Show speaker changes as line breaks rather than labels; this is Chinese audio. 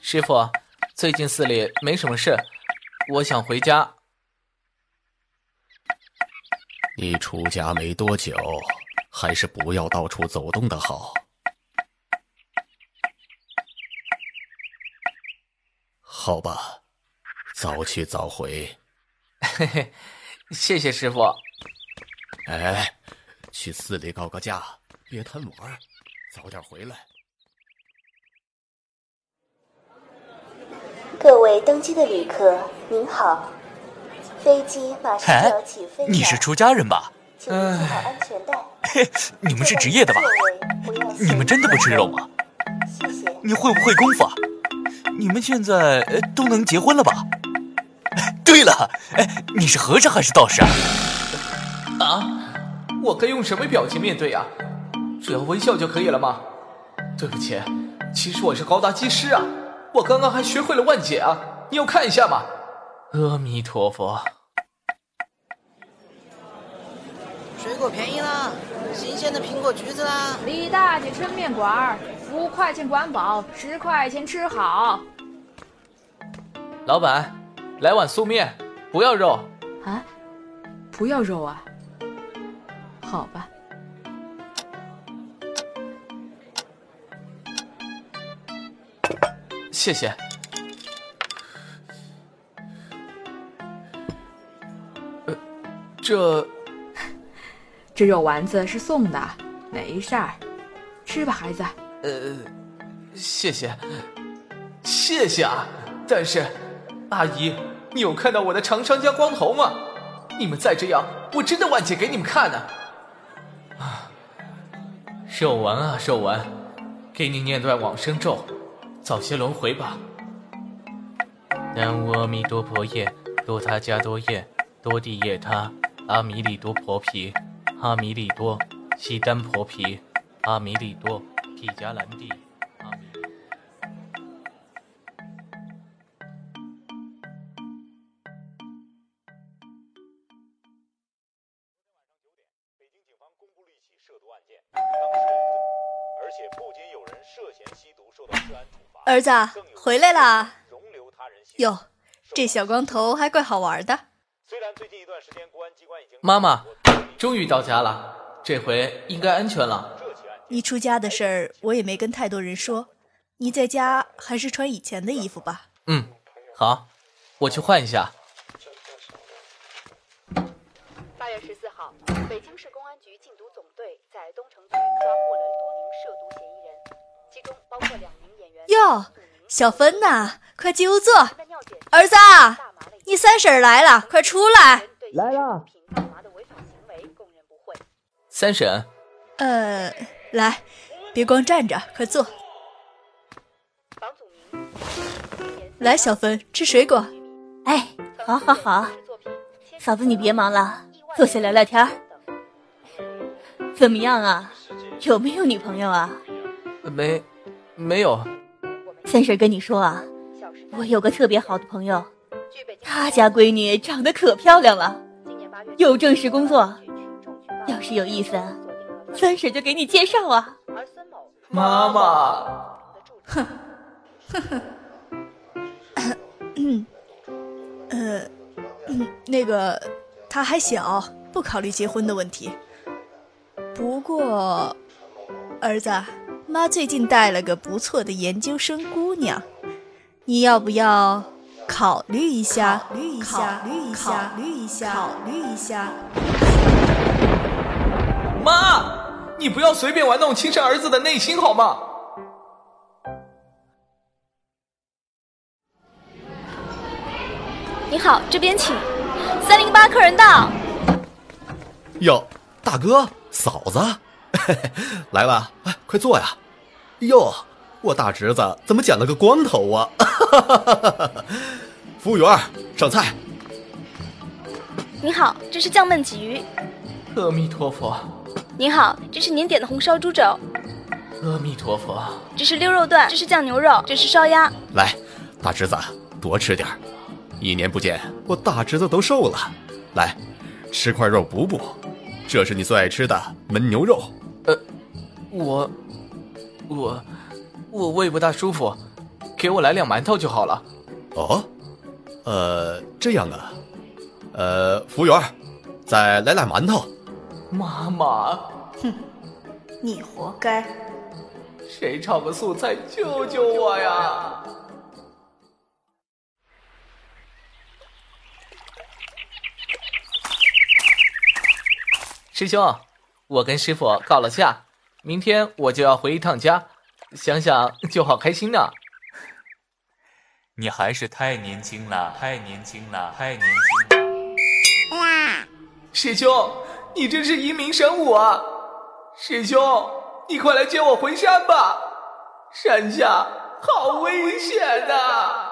师傅，最近寺里没什么事，我想回家。
你出家没多久，还是不要到处走动的好。好吧，早去早回。
嘿嘿，谢谢师傅。
哎，去寺里告个假，别贪玩，早点回来。
各位登机的旅客，您好，飞机马上就要起飞了。
你是出家人吧？
请系好安全带。
嘿，你们是职业的吧？你们真的不吃肉吗？
谢谢。
你会不会功夫啊？你们现在呃都能结婚了吧？对了，哎，你是和尚还是道士啊？
啊，我该用什么表情面对呀？只要微笑就可以了吗？对不起，其实我是高达技师啊。我刚刚还学会了万解啊！你要看一下吗？阿弥陀佛。
水果便宜啦，新鲜的苹果、橘子啦。
李大姐抻面馆，五块钱管饱，十块钱吃好。
老板，来碗素面，不要肉。
啊？不要肉啊？好吧。
谢谢。呃，这
这肉丸子是送的，没事儿，吃吧，孩子。
呃，谢谢，谢谢啊！但是，阿姨，你有看到我的长长加光头吗？你们再这样，我真的万姐给你们看呢！啊，寿丸啊，寿丸，给你念段往生咒。早些轮回吧。南无阿弥多婆耶，多他迦多耶，多地耶他，阿弥利多婆毗，阿弥利多，悉丹婆毗，阿弥利多，毗迦兰帝，阿弥。
北京警方公布了一起涉毒案件，而且不仅有人涉嫌吸毒受到治安处罚。
儿子回来啦！哟，这小光头还怪好玩的。虽然最近一段时间公安机关已经
妈妈，终于到家了，这回应该安全了。
你出家的事儿我也没跟太多人说，你在家还是穿以前的衣服吧。
嗯，好，我去换一下。
八月十四号，北京市公安局禁毒总队在东城区
哟，小芬呐，快进屋坐。儿子，你三婶来了，快出来。
来了。
三婶。
呃，来，别光站着，快坐。来，小芬，吃水果。
哎，好好好。嫂子，你别忙了，坐下聊聊天。怎么样啊？有没有女朋友啊？
没，没有。
三婶跟你说啊，我有个特别好的朋友，他家闺女长得可漂亮了，有正式工作，要是有意思，三婶就给你介绍啊。
妈妈，
哼，呵呵，嗯，呃，那个他还小，不考虑结婚的问题。不过，儿子。妈最近带了个不错的研究生姑娘，你要不要考虑一下？考虑一下，考虑一下，考虑一下，考虑一下。
妈，你不要随便玩弄亲生儿子的内心好吗？
你好，这边请。三零八客人到。
哟，大哥，嫂子。来了，哎，快坐呀！哟，我大侄子怎么剪了个光头啊？服务员，上菜。
您好，这是酱焖鲫鱼。
阿弥陀佛。
您好，这是您点的红烧猪肘。
阿弥陀佛。
这是溜肉段，这是酱牛肉，这是烧鸭。
来，大侄子多吃点一年不见，我大侄子都瘦了。来，吃块肉补补。这是你最爱吃的焖牛肉。
呃，我，我，我胃不大舒服，给我来两馒头就好了。
哦，呃，这样啊，呃，服务员，再来俩馒头。
妈妈，
哼，你活该。
谁炒个素菜救救我呀！师兄，我跟师傅告了假，明天我就要回一趟家，想想就好开心呢。
你还是太年轻了，太年轻了，太年轻了。
师兄，你真是英明神武啊！师兄，你快来接我回山吧，山下好危险呐！